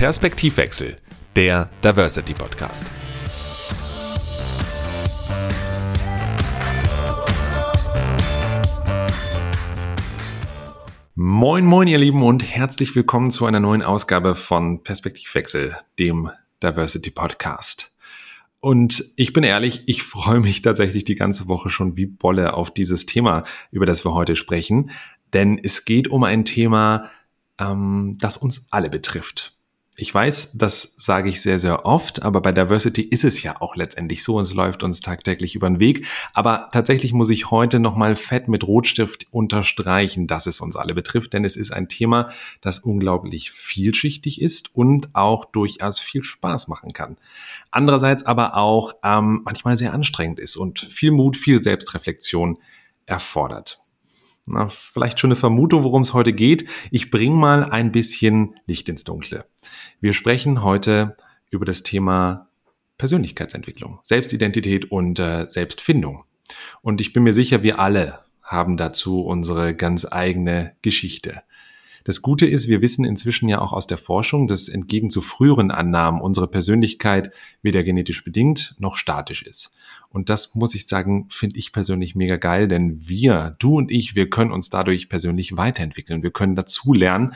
Perspektivwechsel, der Diversity Podcast. Moin, moin, ihr Lieben, und herzlich willkommen zu einer neuen Ausgabe von Perspektivwechsel, dem Diversity Podcast. Und ich bin ehrlich, ich freue mich tatsächlich die ganze Woche schon wie Bolle auf dieses Thema, über das wir heute sprechen. Denn es geht um ein Thema, ähm, das uns alle betrifft. Ich weiß, das sage ich sehr, sehr oft, aber bei Diversity ist es ja auch letztendlich so, es läuft uns tagtäglich über den Weg. Aber tatsächlich muss ich heute nochmal fett mit Rotstift unterstreichen, dass es uns alle betrifft, denn es ist ein Thema, das unglaublich vielschichtig ist und auch durchaus viel Spaß machen kann. Andererseits aber auch ähm, manchmal sehr anstrengend ist und viel Mut, viel Selbstreflexion erfordert na, vielleicht schon eine Vermutung, worum es heute geht. Ich bringe mal ein bisschen Licht ins Dunkle. Wir sprechen heute über das Thema Persönlichkeitsentwicklung, Selbstidentität und äh, Selbstfindung. Und ich bin mir sicher, wir alle haben dazu unsere ganz eigene Geschichte. Das Gute ist, wir wissen inzwischen ja auch aus der Forschung, dass entgegen zu früheren Annahmen unsere Persönlichkeit weder genetisch bedingt noch statisch ist. Und das muss ich sagen, finde ich persönlich mega geil, denn wir, du und ich, wir können uns dadurch persönlich weiterentwickeln. Wir können dazu lernen,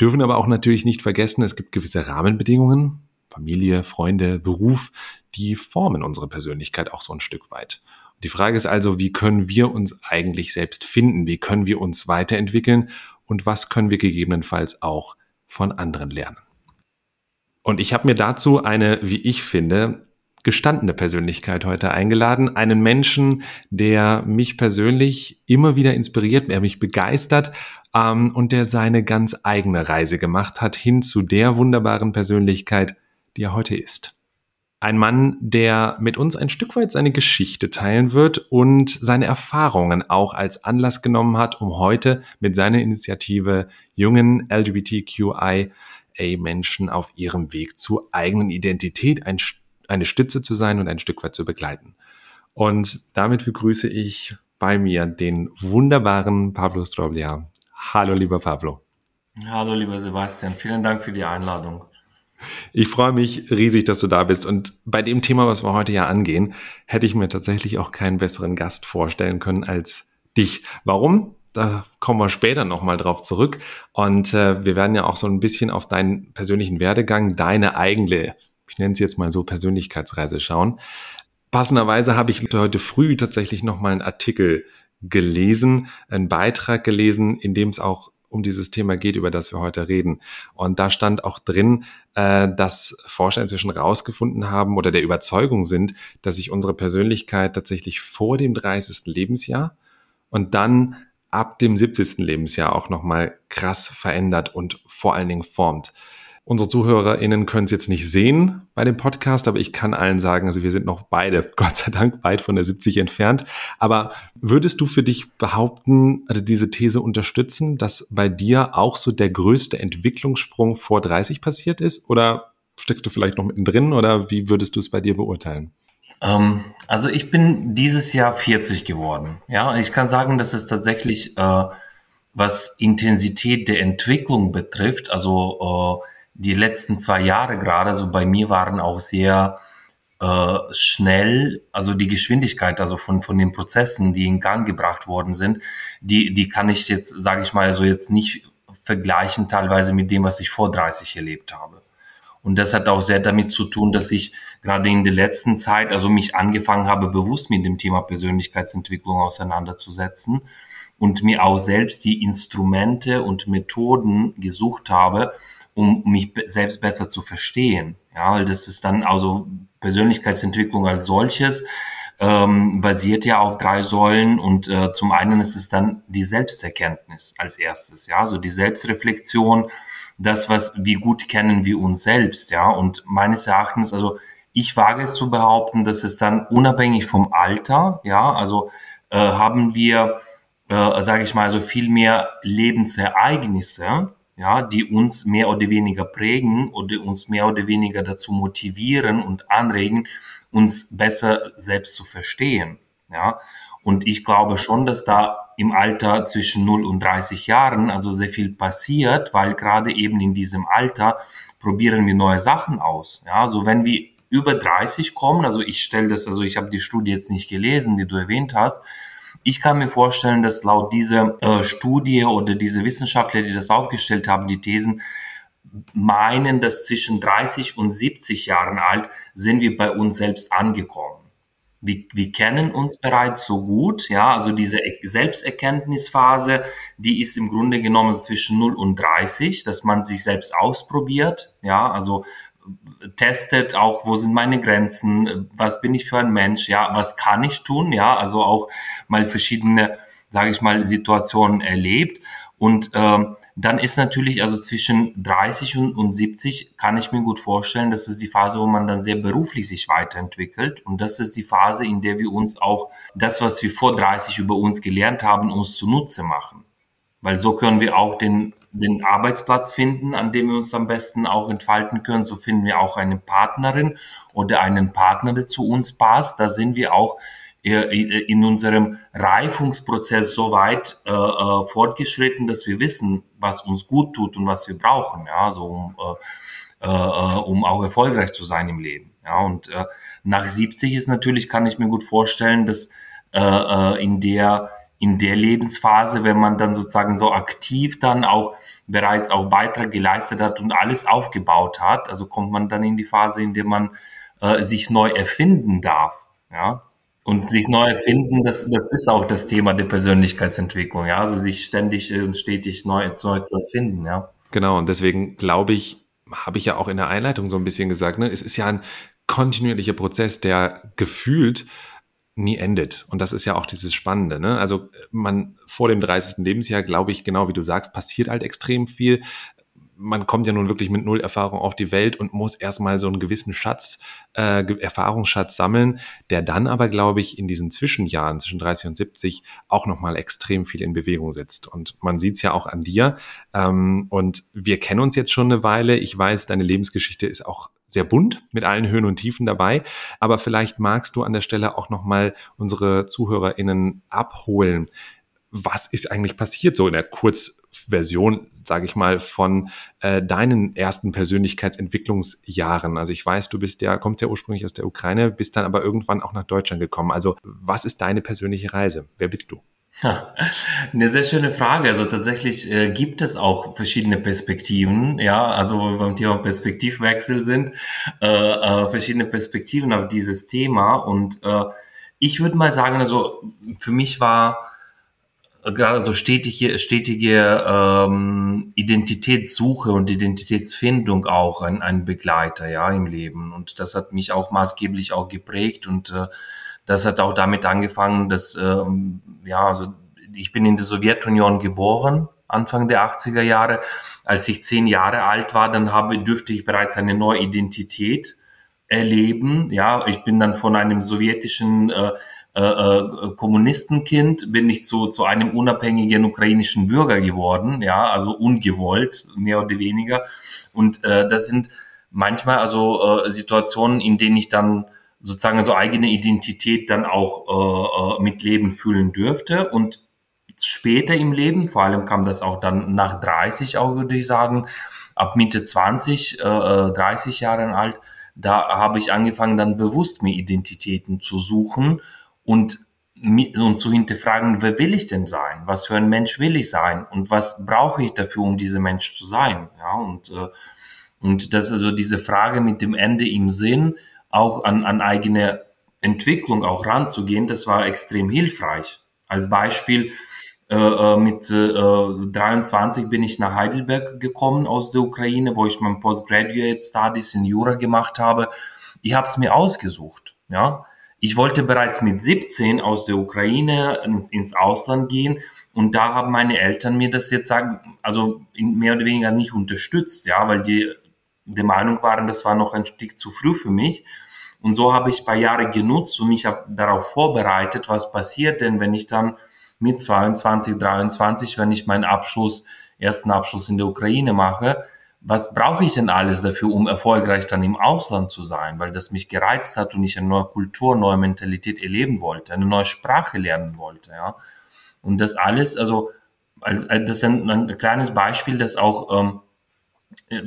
dürfen aber auch natürlich nicht vergessen, es gibt gewisse Rahmenbedingungen, Familie, Freunde, Beruf, die formen unsere Persönlichkeit auch so ein Stück weit. Die Frage ist also, wie können wir uns eigentlich selbst finden? Wie können wir uns weiterentwickeln? und was können wir gegebenenfalls auch von anderen lernen. Und ich habe mir dazu eine, wie ich finde, gestandene Persönlichkeit heute eingeladen. Einen Menschen, der mich persönlich immer wieder inspiriert, der mich begeistert ähm, und der seine ganz eigene Reise gemacht hat hin zu der wunderbaren Persönlichkeit, die er heute ist. Ein Mann, der mit uns ein Stück weit seine Geschichte teilen wird und seine Erfahrungen auch als Anlass genommen hat, um heute mit seiner Initiative jungen LGBTQIA-Menschen auf ihrem Weg zur eigenen Identität ein, eine Stütze zu sein und ein Stück weit zu begleiten. Und damit begrüße ich bei mir den wunderbaren Pablo Stroblia. Hallo, lieber Pablo. Hallo, lieber Sebastian. Vielen Dank für die Einladung. Ich freue mich riesig, dass du da bist. Und bei dem Thema, was wir heute ja angehen, hätte ich mir tatsächlich auch keinen besseren Gast vorstellen können als dich. Warum? Da kommen wir später nochmal drauf zurück. Und äh, wir werden ja auch so ein bisschen auf deinen persönlichen Werdegang, deine eigene, ich nenne es jetzt mal so, Persönlichkeitsreise schauen. Passenderweise habe ich heute früh tatsächlich nochmal einen Artikel gelesen, einen Beitrag gelesen, in dem es auch um dieses Thema geht, über das wir heute reden. Und da stand auch drin, äh, dass Forscher inzwischen rausgefunden haben oder der Überzeugung sind, dass sich unsere Persönlichkeit tatsächlich vor dem 30. Lebensjahr und dann ab dem 70. Lebensjahr auch nochmal krass verändert und vor allen Dingen formt. Unsere ZuhörerInnen können es jetzt nicht sehen bei dem Podcast, aber ich kann allen sagen, also wir sind noch beide, Gott sei Dank, weit von der 70 entfernt. Aber würdest du für dich behaupten, also diese These unterstützen, dass bei dir auch so der größte Entwicklungssprung vor 30 passiert ist? Oder steckst du vielleicht noch mittendrin oder wie würdest du es bei dir beurteilen? Ähm, also ich bin dieses Jahr 40 geworden. Ja, ich kann sagen, dass es tatsächlich, äh, was Intensität der Entwicklung betrifft, also äh, die letzten zwei Jahre gerade, so bei mir waren auch sehr äh, schnell, also die Geschwindigkeit, also von, von den Prozessen, die in Gang gebracht worden sind, die, die kann ich jetzt, sage ich mal, so jetzt nicht vergleichen teilweise mit dem, was ich vor 30 erlebt habe. Und das hat auch sehr damit zu tun, dass ich gerade in der letzten Zeit, also mich angefangen habe, bewusst mit dem Thema Persönlichkeitsentwicklung auseinanderzusetzen und mir auch selbst die Instrumente und Methoden gesucht habe, um mich selbst besser zu verstehen. Ja, weil das ist dann also Persönlichkeitsentwicklung als solches ähm, basiert ja auf drei Säulen und äh, zum einen ist es dann die Selbsterkenntnis als erstes, ja, also die Selbstreflexion, das was wie gut kennen wir uns selbst, ja, und meines Erachtens, also ich wage es zu behaupten, dass es dann unabhängig vom Alter, ja, also äh, haben wir, äh, sage ich mal, also viel mehr Lebensereignisse, ja, die uns mehr oder weniger prägen oder uns mehr oder weniger dazu motivieren und anregen, uns besser selbst zu verstehen. Ja, und ich glaube schon, dass da im Alter zwischen 0 und 30 Jahren also sehr viel passiert, weil gerade eben in diesem Alter probieren wir neue Sachen aus. Ja, also wenn wir über 30 kommen, also ich stelle das, also ich habe die Studie jetzt nicht gelesen, die du erwähnt hast, ich kann mir vorstellen, dass laut dieser äh, Studie oder diese Wissenschaftler, die das aufgestellt haben, die Thesen, meinen, dass zwischen 30 und 70 Jahren alt sind wir bei uns selbst angekommen. Wir, wir kennen uns bereits so gut, ja, also diese Selbsterkenntnisphase, die ist im Grunde genommen zwischen 0 und 30, dass man sich selbst ausprobiert, ja, also testet auch, wo sind meine Grenzen, was bin ich für ein Mensch, ja, was kann ich tun, ja, also auch mal verschiedene, sage ich mal, Situationen erlebt und ähm, dann ist natürlich, also zwischen 30 und, und 70 kann ich mir gut vorstellen, das ist die Phase, wo man dann sehr beruflich sich weiterentwickelt. Und das ist die Phase, in der wir uns auch das, was wir vor 30 über uns gelernt haben, uns zunutze machen. Weil so können wir auch den, den Arbeitsplatz finden, an dem wir uns am besten auch entfalten können. So finden wir auch eine Partnerin oder einen Partner, der zu uns passt. Da sind wir auch in unserem Reifungsprozess so weit äh, äh, fortgeschritten, dass wir wissen, was uns gut tut und was wir brauchen, ja, so um, äh, äh, um auch erfolgreich zu sein im Leben. Ja, und äh, nach 70 ist natürlich, kann ich mir gut vorstellen, dass äh, äh, in der in der Lebensphase, wenn man dann sozusagen so aktiv dann auch bereits auch Beitrag geleistet hat und alles aufgebaut hat, also kommt man dann in die Phase, in der man äh, sich neu erfinden darf. Ja, und sich neu erfinden, das, das ist auch das Thema der Persönlichkeitsentwicklung, ja. Also sich ständig und stetig neu, neu zu erfinden, ja. Genau, und deswegen glaube ich, habe ich ja auch in der Einleitung so ein bisschen gesagt, ne, es ist ja ein kontinuierlicher Prozess, der gefühlt nie endet. Und das ist ja auch dieses Spannende. Ne? Also man vor dem 30. Lebensjahr, glaube ich, genau wie du sagst, passiert halt extrem viel man kommt ja nun wirklich mit null Erfahrung auf die Welt und muss erstmal so einen gewissen Schatz, äh, Erfahrungsschatz sammeln, der dann aber, glaube ich, in diesen Zwischenjahren zwischen 30 und 70 auch nochmal extrem viel in Bewegung setzt. Und man sieht es ja auch an dir. Ähm, und wir kennen uns jetzt schon eine Weile. Ich weiß, deine Lebensgeschichte ist auch sehr bunt mit allen Höhen und Tiefen dabei. Aber vielleicht magst du an der Stelle auch nochmal unsere ZuhörerInnen abholen was ist eigentlich passiert, so in der Kurzversion, sage ich mal, von äh, deinen ersten Persönlichkeitsentwicklungsjahren. Also ich weiß, du bist ja, kommt ja ursprünglich aus der Ukraine, bist dann aber irgendwann auch nach Deutschland gekommen. Also was ist deine persönliche Reise? Wer bist du? Eine sehr schöne Frage. Also tatsächlich äh, gibt es auch verschiedene Perspektiven, ja, also wo wir beim Thema Perspektivwechsel sind, äh, äh, verschiedene Perspektiven auf dieses Thema. Und äh, ich würde mal sagen, also für mich war gerade so stetige, stetige ähm, Identitätssuche und Identitätsfindung auch ein, ein Begleiter ja im Leben und das hat mich auch maßgeblich auch geprägt und äh, das hat auch damit angefangen, dass ähm, ja also ich bin in der Sowjetunion geboren Anfang der 80er Jahre. Als ich zehn Jahre alt war dann habe dürfte ich bereits eine neue Identität erleben. Ja ich bin dann von einem sowjetischen äh, äh, äh, Kommunistenkind bin ich zu, zu einem unabhängigen ukrainischen Bürger geworden, ja, also ungewollt, mehr oder weniger. Und äh, das sind manchmal also äh, Situationen, in denen ich dann sozusagen so eigene Identität dann auch äh, äh mit Leben fühlen dürfte. Und später im Leben, vor allem kam das auch dann nach 30 auch, würde ich sagen, ab Mitte 20, äh, 30 äh, Jahren alt, da habe ich angefangen dann bewusst mir Identitäten zu suchen und, und zu hinterfragen, wer will ich denn sein? Was für ein Mensch will ich sein? Und was brauche ich dafür, um dieser Mensch zu sein? Ja, und, äh, und das also diese Frage mit dem Ende im Sinn, auch an, an eigene Entwicklung auch ranzugehen, das war extrem hilfreich. Als Beispiel, äh, äh mit äh, 23 bin ich nach Heidelberg gekommen aus der Ukraine, wo ich mein Postgraduate Studies in Jura gemacht habe. Ich habe es mir ausgesucht. Ja, ich wollte bereits mit 17 aus der Ukraine ins, ins Ausland gehen und da haben meine Eltern mir das jetzt sagen, also mehr oder weniger nicht unterstützt, ja, weil die der Meinung waren, das war noch ein Stück zu früh für mich. Und so habe ich ein paar Jahre genutzt und mich darauf vorbereitet, was passiert denn, wenn ich dann mit 22, 23, wenn ich meinen Abschluss, ersten Abschluss in der Ukraine mache, was brauche ich denn alles dafür, um erfolgreich dann im Ausland zu sein, weil das mich gereizt hat und ich eine neue Kultur, neue Mentalität erleben wollte, eine neue Sprache lernen wollte, ja. Und das alles, also, das ist ein, ein kleines Beispiel, das auch ähm,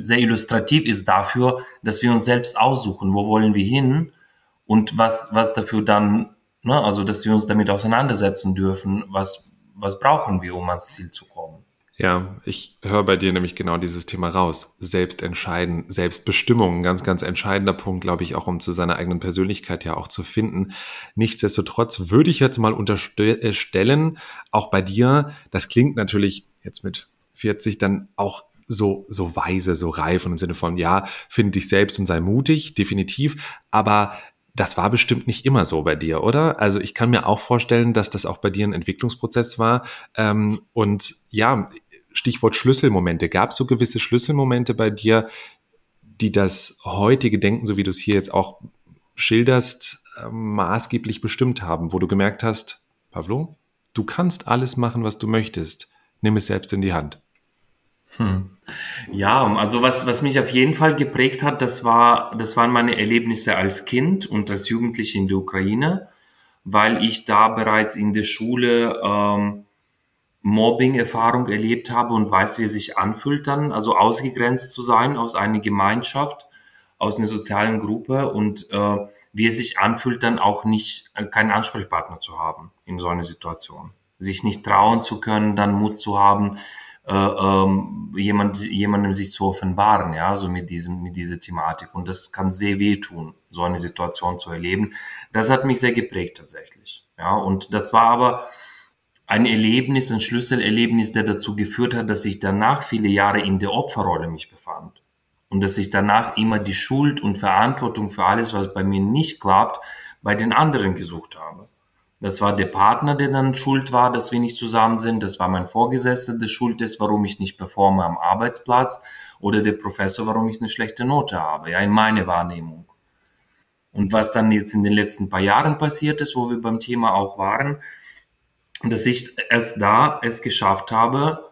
sehr illustrativ ist dafür, dass wir uns selbst aussuchen, wo wollen wir hin und was, was dafür dann, ne, also dass wir uns damit auseinandersetzen dürfen, was, was brauchen wir, um ans Ziel zu kommen. Ja, ich höre bei dir nämlich genau dieses Thema raus. Selbstentscheiden, Selbstbestimmung, ganz, ganz entscheidender Punkt, glaube ich, auch um zu seiner eigenen Persönlichkeit ja auch zu finden. Nichtsdestotrotz würde ich jetzt mal unterstellen, auch bei dir, das klingt natürlich jetzt mit 40 dann auch so, so weise, so reif und im Sinne von, ja, finde dich selbst und sei mutig, definitiv. Aber das war bestimmt nicht immer so bei dir, oder? Also ich kann mir auch vorstellen, dass das auch bei dir ein Entwicklungsprozess war. Ähm, und ja, Stichwort Schlüsselmomente. Gab es so gewisse Schlüsselmomente bei dir, die das heutige Denken, so wie du es hier jetzt auch schilderst, äh, maßgeblich bestimmt haben, wo du gemerkt hast, Pavlo, du kannst alles machen, was du möchtest. Nimm es selbst in die Hand. Hm. Ja, also was, was mich auf jeden Fall geprägt hat, das, war, das waren meine Erlebnisse als Kind und als Jugendliche in der Ukraine, weil ich da bereits in der Schule ähm, Mobbing-Erfahrung erlebt habe und weiß, wie es sich anfühlt dann, also ausgegrenzt zu sein aus einer Gemeinschaft, aus einer sozialen Gruppe und äh, wie es sich anfühlt, dann auch nicht äh, keinen Ansprechpartner zu haben in so einer Situation. Sich nicht trauen zu können, dann Mut zu haben, äh, ähm, jemand, jemandem sich zu offenbaren, ja, so mit diesem, mit dieser Thematik. Und das kann sehr wehtun, so eine Situation zu erleben. Das hat mich sehr geprägt tatsächlich. Ja, und das war aber ein Erlebnis, ein Schlüsselerlebnis, der dazu geführt hat, dass ich danach viele Jahre in der Opferrolle mich befand. Und dass ich danach immer die Schuld und Verantwortung für alles, was bei mir nicht klappt, bei den anderen gesucht habe. Das war der Partner, der dann schuld war, dass wir nicht zusammen sind. Das war mein Vorgesetzter, der schuld ist, warum ich nicht performe am Arbeitsplatz. Oder der Professor, warum ich eine schlechte Note habe. Ja, in meine Wahrnehmung. Und was dann jetzt in den letzten paar Jahren passiert ist, wo wir beim Thema auch waren, dass ich erst da es geschafft habe,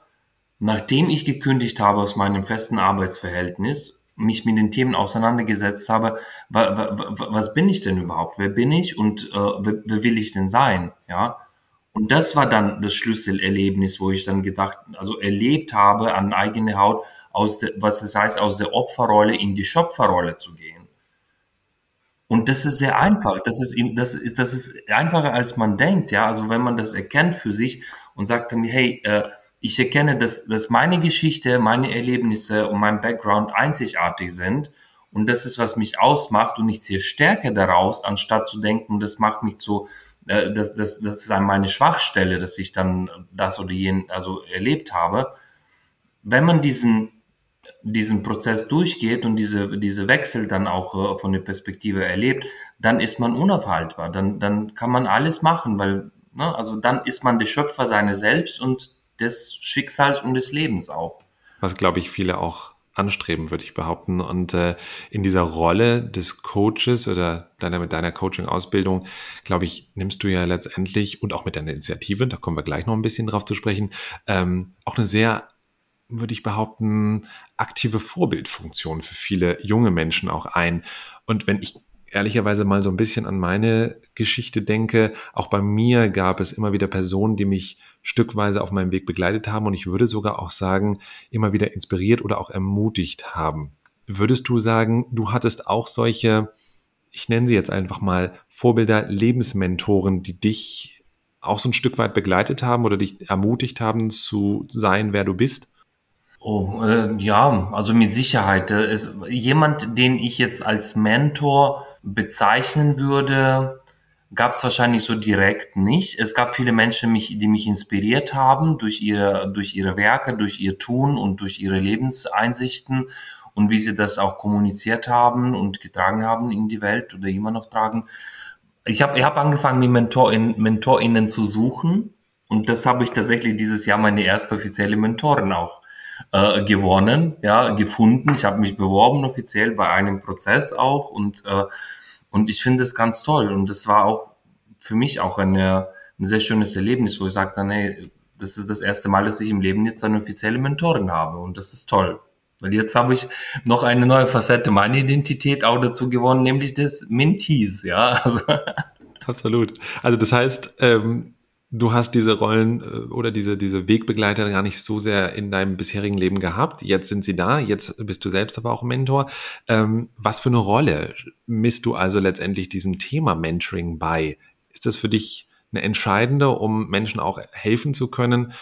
nachdem ich gekündigt habe aus meinem festen Arbeitsverhältnis, mich mit den Themen auseinandergesetzt habe, was bin ich denn überhaupt? Wer bin ich und äh, wer, wer will ich denn sein? Ja. Und das war dann das Schlüsselerlebnis, wo ich dann gedacht, also erlebt habe an eigene Haut, aus der, was es heißt, aus der Opferrolle in die Schöpferrolle zu gehen. Und das ist sehr einfach. Das ist, das ist, das ist einfacher, als man denkt. Ja, also wenn man das erkennt für sich und sagt dann, hey, äh, ich erkenne, dass, dass meine Geschichte, meine Erlebnisse und mein Background einzigartig sind. Und das ist, was mich ausmacht. Und ich ziehe Stärke daraus, anstatt zu denken, das macht mich zu, äh, das, das, das ist meine Schwachstelle, dass ich dann das oder jen, also erlebt habe. Wenn man diesen, diesen Prozess durchgeht und diese, diese Wechsel dann auch äh, von der Perspektive erlebt, dann ist man unaufhaltbar. Dann, dann kann man alles machen, weil, ne, also dann ist man der Schöpfer seiner selbst und des Schicksals und des Lebens auch. Was, glaube ich, viele auch anstreben, würde ich behaupten. Und äh, in dieser Rolle des Coaches oder deiner, mit deiner Coaching-Ausbildung, glaube ich, nimmst du ja letztendlich und auch mit deiner Initiative, da kommen wir gleich noch ein bisschen drauf zu sprechen, ähm, auch eine sehr, würde ich behaupten, aktive Vorbildfunktion für viele junge Menschen auch ein. Und wenn ich ehrlicherweise mal so ein bisschen an meine Geschichte denke, auch bei mir gab es immer wieder Personen, die mich stückweise auf meinem Weg begleitet haben und ich würde sogar auch sagen, immer wieder inspiriert oder auch ermutigt haben. Würdest du sagen, du hattest auch solche, ich nenne sie jetzt einfach mal Vorbilder, Lebensmentoren, die dich auch so ein Stück weit begleitet haben oder dich ermutigt haben zu sein, wer du bist? Oh, äh, ja, also mit Sicherheit. Ist jemand, den ich jetzt als Mentor bezeichnen würde, gab es wahrscheinlich so direkt nicht. Es gab viele Menschen, mich, die mich inspiriert haben durch ihre, durch ihre Werke, durch ihr Tun und durch ihre Lebenseinsichten und wie sie das auch kommuniziert haben und getragen haben in die Welt oder immer noch tragen. Ich habe ich hab angefangen, mir Mentorin, MentorInnen zu suchen und das habe ich tatsächlich dieses Jahr meine erste offizielle Mentorin auch äh, gewonnen, ja, gefunden. Ich habe mich beworben offiziell bei einem Prozess auch und äh, und ich finde es ganz toll und das war auch für mich auch eine, ein sehr schönes Erlebnis, wo ich sagte, hey, das ist das erste Mal, dass ich im Leben jetzt eine offizielle Mentorin habe und das ist toll. Weil jetzt habe ich noch eine neue Facette meiner Identität auch dazu gewonnen, nämlich des Mentees, ja. Also. Absolut. Also das heißt, ähm, du hast diese Rollen äh, oder diese, diese Wegbegleiter gar nicht so sehr in deinem bisherigen Leben gehabt. Jetzt sind sie da, jetzt bist du selbst aber auch Mentor. Ähm, was für eine Rolle misst du also letztendlich diesem Thema Mentoring bei? Ist das für dich eine entscheidende, um Menschen auch helfen zu können,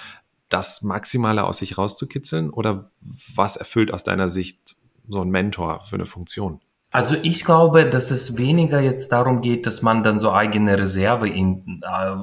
das Maximale aus sich rauszukitzeln? Oder was erfüllt aus deiner Sicht so ein Mentor für eine Funktion? Also ich glaube, dass es weniger jetzt darum geht, dass man dann so eigene Reserve in, äh,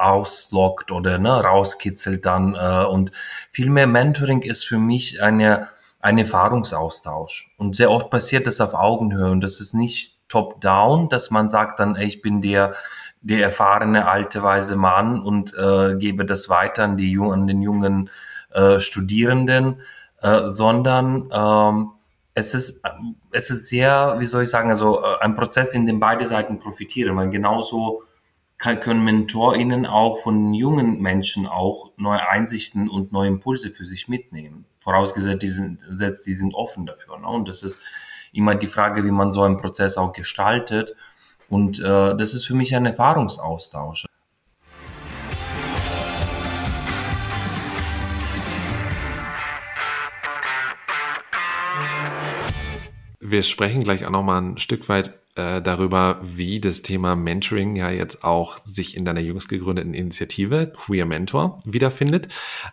auslockt oder ne, rauskitzelt dann. Äh, und vielmehr Mentoring ist für mich eine, ein Erfahrungsaustausch. Und sehr oft passiert das auf Augenhöhe und das ist nicht top-down, dass man sagt dann, ey, ich bin der, der erfahrene alte weise Mann und äh, gebe das weiter an, die, an den jungen äh, Studierenden, äh, sondern ähm, es ist, es ist sehr, wie soll ich sagen, also äh, ein Prozess, in dem beide Seiten profitieren, weil genauso können MentorInnen auch von jungen Menschen auch neue Einsichten und neue Impulse für sich mitnehmen. Vorausgesetzt, die sind, die sind offen dafür. Ne? Und das ist immer die Frage, wie man so einen Prozess auch gestaltet. Und äh, das ist für mich ein Erfahrungsaustausch. Wir sprechen gleich auch noch mal ein Stück weit äh, darüber, wie das Thema Mentoring ja jetzt auch sich in deiner jüngst gegründeten Initiative Queer Mentor wiederfindet.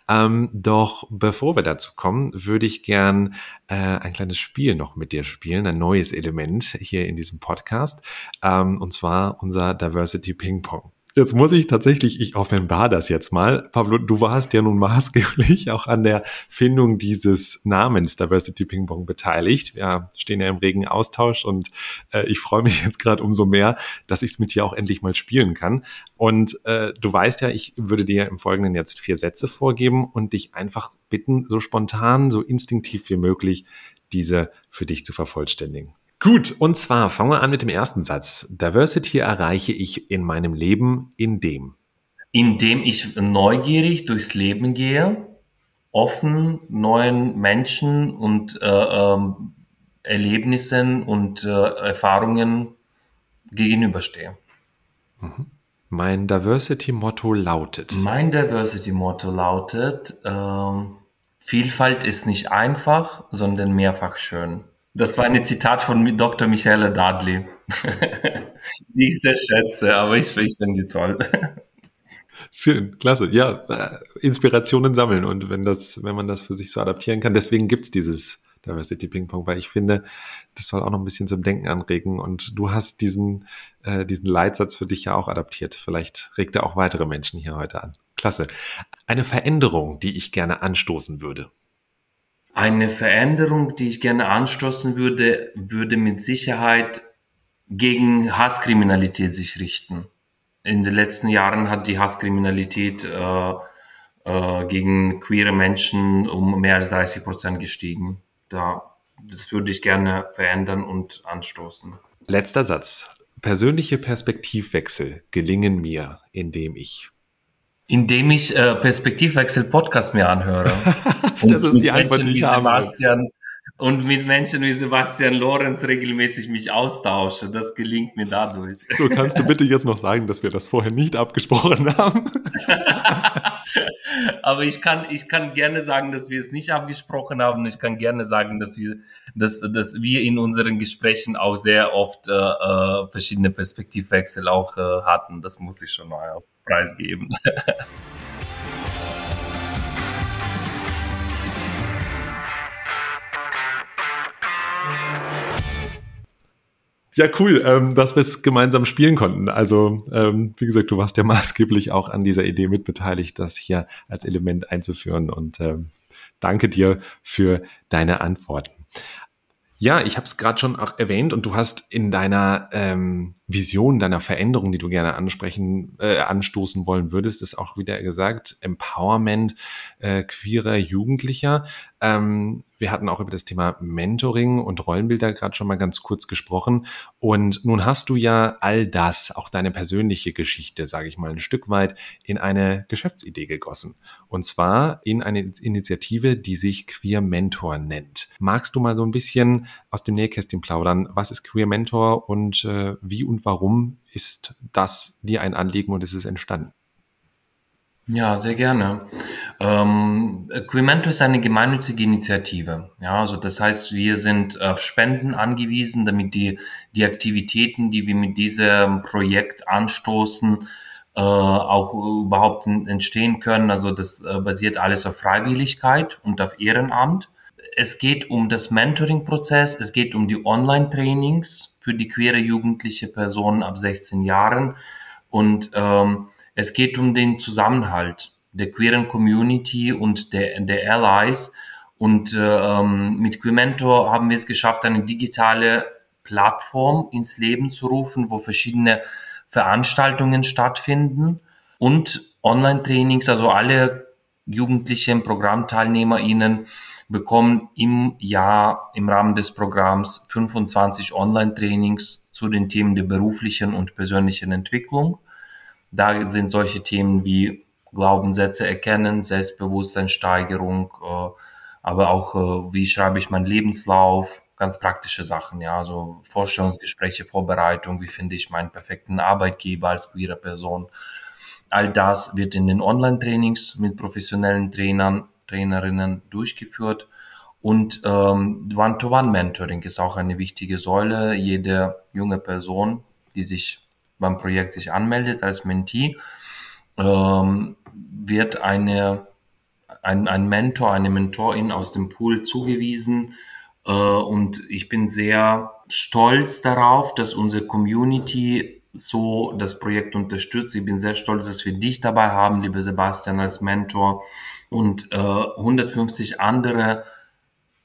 Ähm, doch bevor wir dazu kommen, würde ich gern äh, ein kleines Spiel noch mit dir spielen, ein neues Element hier in diesem Podcast, ähm, und zwar unser Diversity Ping Pong. Jetzt muss ich tatsächlich, ich offenbar das jetzt mal. Pablo, du warst ja nun maßgeblich auch an der Findung dieses Namens Diversity Ping Pong beteiligt. Wir stehen ja im regen Austausch und äh, ich freue mich jetzt gerade umso mehr, dass ich es mit dir auch endlich mal spielen kann. Und äh, du weißt ja, ich würde dir im Folgenden jetzt vier Sätze vorgeben und dich einfach bitten, so spontan, so instinktiv wie möglich diese für dich zu vervollständigen. Gut, und zwar fangen wir an mit dem ersten Satz. Diversity erreiche ich in meinem Leben in dem. Indem ich neugierig durchs Leben gehe, offen neuen Menschen und äh, ähm, Erlebnissen und äh, Erfahrungen gegenüberstehe. Mhm. Mein Diversity-Motto lautet. Mein Diversity-Motto lautet, äh, Vielfalt ist nicht einfach, sondern mehrfach schön. Das war ein Zitat von Dr. Michaela Dudley, ich sehr schätze, aber ich, ich finde die toll. Schön, klasse. Ja, äh, Inspirationen sammeln und wenn das, wenn man das für sich so adaptieren kann, deswegen gibt es dieses Diversity Ping Pong, weil ich finde, das soll auch noch ein bisschen zum Denken anregen und du hast diesen, äh, diesen Leitsatz für dich ja auch adaptiert. Vielleicht regt er auch weitere Menschen hier heute an. Klasse. Eine Veränderung, die ich gerne anstoßen würde. Eine Veränderung, die ich gerne anstoßen würde, würde mit Sicherheit gegen Hasskriminalität sich richten. In den letzten Jahren hat die Hasskriminalität äh, äh, gegen queere Menschen um mehr als 30 Prozent gestiegen. Da, das würde ich gerne verändern und anstoßen. Letzter Satz. Persönliche Perspektivwechsel gelingen mir, indem ich indem ich äh, Perspektivwechsel Podcast mir anhöre. das ist die Antwort, die ich habe. Sebastian, und mit Menschen wie Sebastian Lorenz regelmäßig mich austausche. Das gelingt mir dadurch. So, kannst du bitte jetzt noch sagen, dass wir das vorher nicht abgesprochen haben? Aber ich kann, ich kann gerne sagen, dass wir es nicht abgesprochen haben. Ich kann gerne sagen, dass wir, dass, dass wir in unseren Gesprächen auch sehr oft äh, äh verschiedene Perspektivwechsel auch äh, hatten. Das muss ich schon mal preisgeben. Ja, cool, ähm, dass wir es gemeinsam spielen konnten. Also, ähm, wie gesagt, du warst ja maßgeblich auch an dieser Idee mitbeteiligt, das hier als Element einzuführen. Und ähm, danke dir für deine Antworten. Ja, ich habe es gerade schon auch erwähnt und du hast in deiner ähm, Vision, deiner Veränderung, die du gerne ansprechen, äh, anstoßen wollen würdest, ist auch wieder gesagt, Empowerment äh, queerer Jugendlicher. Ähm, wir hatten auch über das Thema Mentoring und Rollenbilder gerade schon mal ganz kurz gesprochen. Und nun hast du ja all das, auch deine persönliche Geschichte, sage ich mal, ein Stück weit in eine Geschäftsidee gegossen. Und zwar in eine Initiative, die sich Queer Mentor nennt. Magst du mal so ein bisschen aus dem Nähkästchen plaudern? Was ist Queer Mentor und äh, wie und warum ist das dir ein Anliegen und ist es entstanden? Ja, sehr gerne. Ähm, Quimento ist eine gemeinnützige Initiative. Ja, also das heißt, wir sind auf Spenden angewiesen, damit die, die Aktivitäten, die wir mit diesem Projekt anstoßen, äh, auch überhaupt entstehen können. Also das äh, basiert alles auf Freiwilligkeit und auf Ehrenamt. Es geht um das Mentoring-Prozess, es geht um die Online-Trainings für die queere jugendliche Person ab 16 Jahren und ähm, es geht um den Zusammenhalt der queeren Community und der, der Allies. Und äh, ähm, mit Quementor haben wir es geschafft, eine digitale Plattform ins Leben zu rufen, wo verschiedene Veranstaltungen stattfinden und Online-Trainings, also alle jugendlichen ProgrammteilnehmerInnen bekommen im Jahr im Rahmen des Programms 25 Online-Trainings zu den Themen der beruflichen und persönlichen Entwicklung. Da sind solche Themen wie Glaubenssätze erkennen, Selbstbewusstseinssteigerung, äh, aber auch äh, wie schreibe ich meinen Lebenslauf, ganz praktische Sachen, ja, also Vorstellungsgespräche, Vorbereitung, wie finde ich meinen perfekten Arbeitgeber als queere Person. All das wird in den Online-Trainings mit professionellen Trainern, Trainerinnen durchgeführt. Und ähm, One-to-One-Mentoring ist auch eine wichtige Säule. Jede junge Person, die sich beim Projekt sich anmeldet als Mentee, ähm, wird eine, ein, ein Mentor, eine Mentorin aus dem Pool zugewiesen. Äh, und ich bin sehr stolz darauf, dass unsere Community so das Projekt unterstützt. Ich bin sehr stolz, dass wir dich dabei haben, liebe Sebastian, als Mentor und äh, 150 andere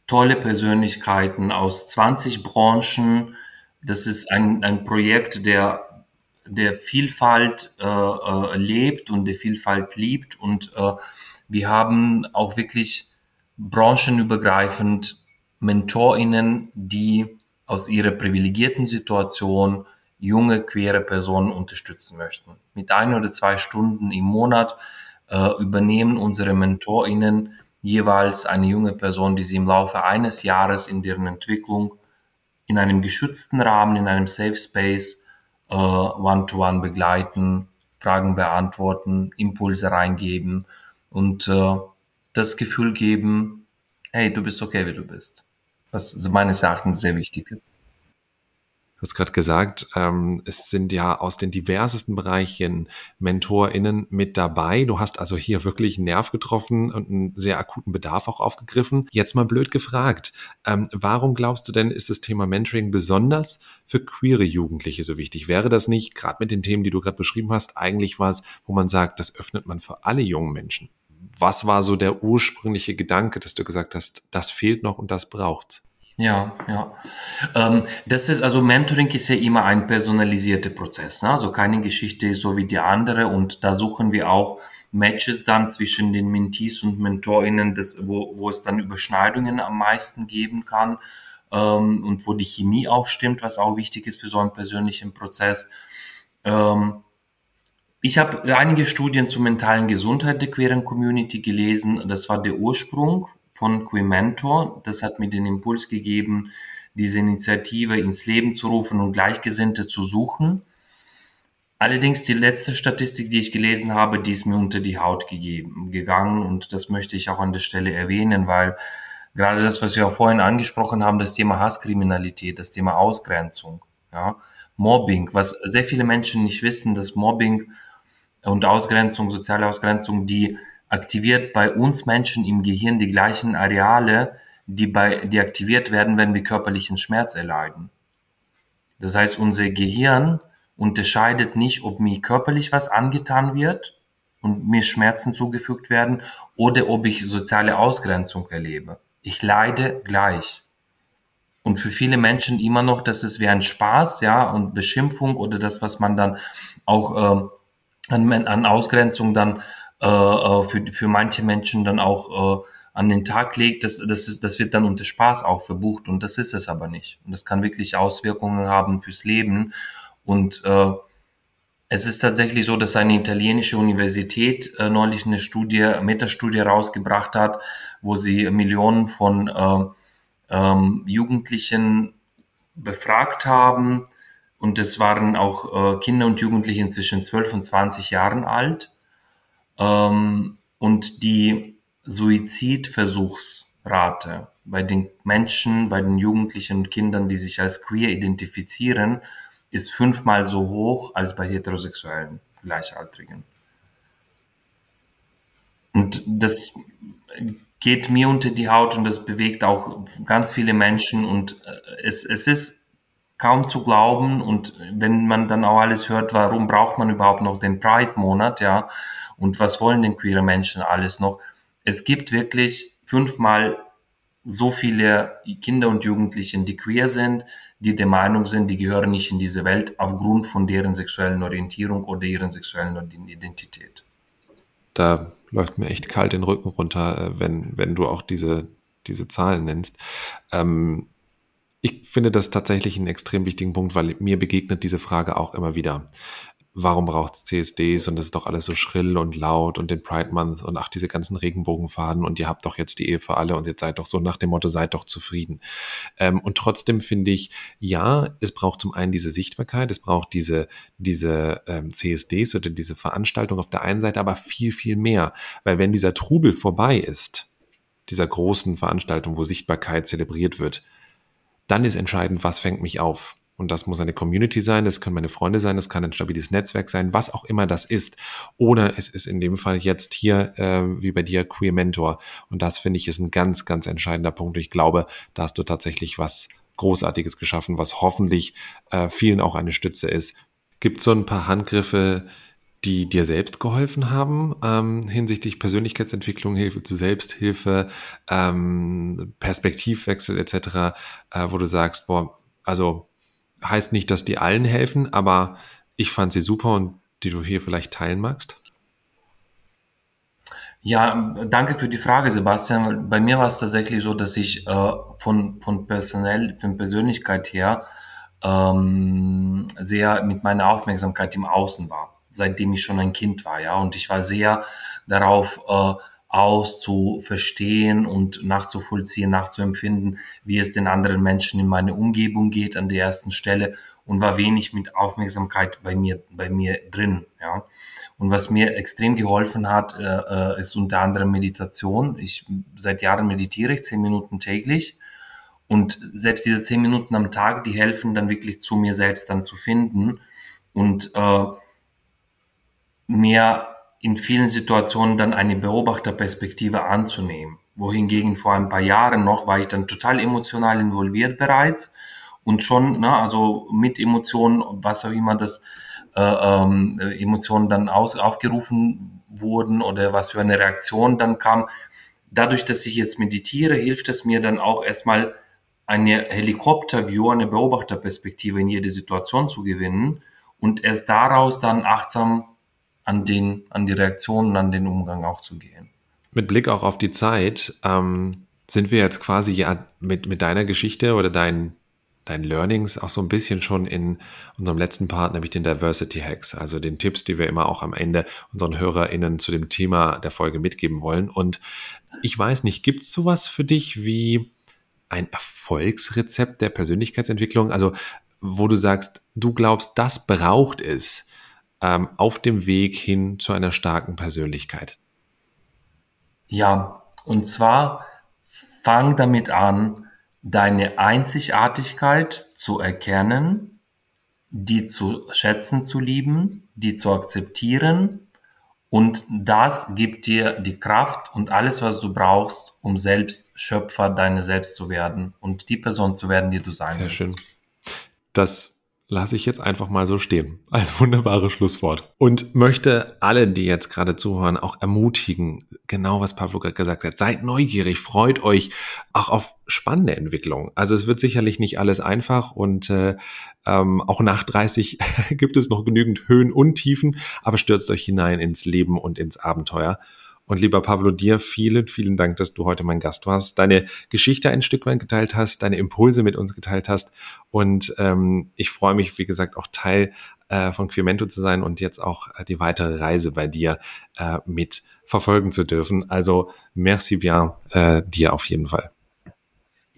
tolle Persönlichkeiten aus 20 Branchen. Das ist ein, ein Projekt, der der Vielfalt äh, äh, lebt und der Vielfalt liebt. Und äh, wir haben auch wirklich branchenübergreifend MentorInnen, die aus ihrer privilegierten Situation junge, queere Personen unterstützen möchten. Mit ein oder zwei Stunden im Monat äh, übernehmen unsere MentorInnen jeweils eine junge Person, die sie im Laufe eines Jahres in deren Entwicklung in einem geschützten Rahmen, in einem Safe Space äh, One-to-One begleiten, Fragen beantworten, Impulse reingeben und äh, das Gefühl geben, hey, du bist okay, wie du bist. Was meines Erachtens sehr wichtig ist. Du hast gerade gesagt, ähm, es sind ja aus den diversesten Bereichen MentorInnen mit dabei. Du hast also hier wirklich einen Nerv getroffen und einen sehr akuten Bedarf auch aufgegriffen. Jetzt mal blöd gefragt, ähm, warum glaubst du denn, ist das Thema Mentoring besonders für queere Jugendliche so wichtig? Wäre das nicht, gerade mit den Themen, die du gerade beschrieben hast, eigentlich was, wo man sagt, das öffnet man für alle jungen Menschen? Was war so der ursprüngliche Gedanke, dass du gesagt hast, das fehlt noch und das braucht's? Ja, ja. Ähm, das ist also Mentoring ist ja immer ein personalisierter Prozess. Ne? Also keine Geschichte ist so wie die andere und da suchen wir auch Matches dann zwischen den Mentees und MentorInnen, das, wo, wo es dann Überschneidungen am meisten geben kann ähm, und wo die Chemie auch stimmt, was auch wichtig ist für so einen persönlichen Prozess. Ähm, ich habe einige Studien zur mentalen Gesundheit der queeren Community gelesen. Das war der Ursprung von Quimentor. Das hat mir den Impuls gegeben, diese Initiative ins Leben zu rufen und Gleichgesinnte zu suchen. Allerdings die letzte Statistik, die ich gelesen habe, die ist mir unter die Haut gegeben, gegangen und das möchte ich auch an der Stelle erwähnen, weil gerade das, was wir auch vorhin angesprochen haben, das Thema Hasskriminalität, das Thema Ausgrenzung, ja, Mobbing, was sehr viele Menschen nicht wissen, dass Mobbing und Ausgrenzung, soziale Ausgrenzung, die aktiviert bei uns Menschen im Gehirn die gleichen Areale, die, bei, die aktiviert werden, wenn wir körperlichen Schmerz erleiden. Das heißt, unser Gehirn unterscheidet nicht, ob mir körperlich was angetan wird und mir Schmerzen zugefügt werden oder ob ich soziale Ausgrenzung erlebe. Ich leide gleich. Und für viele Menschen immer noch, das ist wie ein Spaß, ja, und Beschimpfung oder das, was man dann auch äh, an, an Ausgrenzung dann äh, äh, für, für manche Menschen dann auch äh, an den Tag legt, das, das, ist, das wird dann unter Spaß auch verbucht und das ist es aber nicht. Und das kann wirklich Auswirkungen haben fürs Leben. Und äh, es ist tatsächlich so, dass eine italienische Universität äh, neulich eine Studie, Metastudie rausgebracht hat, wo sie Millionen von äh, ähm, Jugendlichen befragt haben. Und es waren auch äh, Kinder und Jugendliche zwischen 12 und 20 Jahren alt. Ähm, und die Suizidversuchsrate bei den Menschen, bei den Jugendlichen und Kindern, die sich als queer identifizieren, ist fünfmal so hoch als bei heterosexuellen Gleichaltrigen. Und das geht mir unter die Haut und das bewegt auch ganz viele Menschen und äh, es, es ist kaum zu glauben und wenn man dann auch alles hört, warum braucht man überhaupt noch den Pride-Monat, ja, und was wollen denn queere Menschen alles noch? Es gibt wirklich fünfmal so viele Kinder und Jugendlichen, die queer sind, die der Meinung sind, die gehören nicht in diese Welt aufgrund von deren sexuellen Orientierung oder ihren sexuellen Identität. Da läuft mir echt kalt den Rücken runter, äh, wenn, wenn du auch diese, diese Zahlen nennst. Ähm, ich finde das tatsächlich einen extrem wichtigen Punkt, weil mir begegnet diese Frage auch immer wieder warum braucht es CSDs und das ist doch alles so schrill und laut und den Pride Month und ach, diese ganzen Regenbogenfaden und ihr habt doch jetzt die Ehe für alle und jetzt seid doch so nach dem Motto, seid doch zufrieden. Ähm, und trotzdem finde ich, ja, es braucht zum einen diese Sichtbarkeit, es braucht diese, diese ähm, CSDs oder diese Veranstaltung auf der einen Seite, aber viel, viel mehr. Weil wenn dieser Trubel vorbei ist, dieser großen Veranstaltung, wo Sichtbarkeit zelebriert wird, dann ist entscheidend, was fängt mich auf und das muss eine Community sein, das können meine Freunde sein, das kann ein stabiles Netzwerk sein, was auch immer das ist. Oder es ist in dem Fall jetzt hier, äh, wie bei dir, Queer Mentor. Und das finde ich ist ein ganz, ganz entscheidender Punkt. Ich glaube, da hast du tatsächlich was Großartiges geschaffen, was hoffentlich äh, vielen auch eine Stütze ist. Gibt so ein paar Handgriffe, die dir selbst geholfen haben ähm, hinsichtlich Persönlichkeitsentwicklung, Hilfe zu Selbsthilfe, ähm, Perspektivwechsel etc., äh, wo du sagst, boah, also heißt nicht, dass die allen helfen, aber ich fand sie super und die du hier vielleicht teilen magst. Ja, danke für die Frage, Sebastian. Bei mir war es tatsächlich so, dass ich äh, von, von personell, von Persönlichkeit her ähm, sehr mit meiner Aufmerksamkeit im Außen war, seitdem ich schon ein Kind war, ja. Und ich war sehr darauf äh, aus zu verstehen und nachzuvollziehen, nachzuempfinden, wie es den anderen Menschen in meiner Umgebung geht an der ersten Stelle und war wenig mit Aufmerksamkeit bei mir, bei mir drin, ja. Und was mir extrem geholfen hat, äh, äh ist unter anderem Meditation. Ich seit Jahren meditiere ich zehn Minuten täglich. Und selbst diese zehn Minuten am Tag, die helfen dann wirklich zu mir selbst dann zu finden und äh, mehr in vielen Situationen dann eine Beobachterperspektive anzunehmen. Wohingegen vor ein paar Jahren noch war ich dann total emotional involviert bereits und schon, ne, also mit Emotionen, was auch immer das äh, ähm, Emotionen dann aus, aufgerufen wurden oder was für eine Reaktion dann kam. Dadurch, dass ich jetzt meditiere, hilft es mir dann auch erstmal eine Helikopterview, eine Beobachterperspektive in jede Situation zu gewinnen und erst daraus dann achtsam an, den, an die Reaktionen, an den Umgang auch zu gehen. Mit Blick auch auf die Zeit, ähm, sind wir jetzt quasi ja mit, mit deiner Geschichte oder deinen dein Learnings auch so ein bisschen schon in unserem letzten Part, nämlich den Diversity Hacks, also den Tipps, die wir immer auch am Ende unseren HörerInnen zu dem Thema der Folge mitgeben wollen. Und ich weiß nicht, gibt es sowas für dich wie ein Erfolgsrezept der Persönlichkeitsentwicklung? Also, wo du sagst, du glaubst, das braucht es, ähm, auf dem Weg hin zu einer starken Persönlichkeit? Ja, und zwar fang damit an, deine Einzigartigkeit zu erkennen, die zu schätzen zu lieben, die zu akzeptieren und das gibt dir die Kraft und alles, was du brauchst, um selbst Schöpfer deiner selbst zu werden und die Person zu werden, die du sein Sehr willst. Schön. Das lasse ich jetzt einfach mal so stehen. Als wunderbares Schlusswort. Und möchte alle, die jetzt gerade zuhören, auch ermutigen, genau was Pavlo gerade gesagt hat. Seid neugierig, freut euch auch auf spannende Entwicklungen. Also es wird sicherlich nicht alles einfach und äh, ähm, auch nach 30 gibt es noch genügend Höhen und Tiefen, aber stürzt euch hinein ins Leben und ins Abenteuer. Und lieber Pavlo, dir vielen, vielen Dank, dass du heute mein Gast warst, deine Geschichte ein Stück weit geteilt hast, deine Impulse mit uns geteilt hast. Und ähm, ich freue mich, wie gesagt, auch Teil äh, von Queermento zu sein und jetzt auch äh, die weitere Reise bei dir äh, mit verfolgen zu dürfen. Also merci bien äh, dir auf jeden Fall.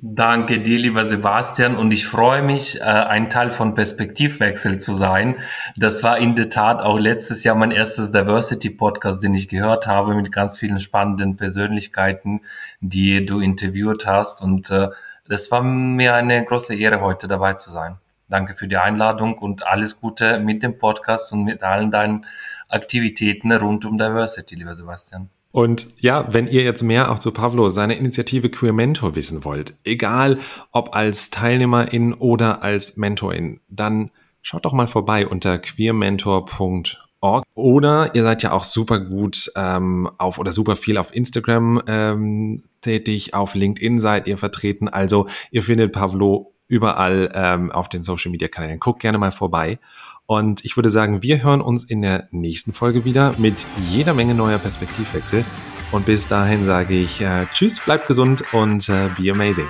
Danke dir, lieber Sebastian. Und ich freue mich, äh, ein Teil von Perspektivwechsel zu sein. Das war in der Tat auch letztes Jahr mein erstes Diversity-Podcast, den ich gehört habe, mit ganz vielen spannenden Persönlichkeiten, die du interviewt hast. Und äh, das war mir eine große Ehre, heute dabei zu sein. Danke für die Einladung und alles Gute mit dem Podcast und mit allen deinen Aktivitäten rund um Diversity, lieber Sebastian. Und ja, wenn ihr jetzt mehr auch zu Pavlo, seiner Initiative Queer Mentor wissen wollt, egal ob als Teilnehmerin oder als Mentorin, dann schaut doch mal vorbei unter queermentor.org. Oder ihr seid ja auch super gut ähm, auf oder super viel auf Instagram ähm, tätig, auf LinkedIn seid ihr vertreten. Also ihr findet Pavlo überall ähm, auf den Social Media Kanälen. Guckt gerne mal vorbei. Und ich würde sagen, wir hören uns in der nächsten Folge wieder mit jeder Menge neuer Perspektivwechsel. Und bis dahin sage ich äh, Tschüss, bleibt gesund und äh, be amazing.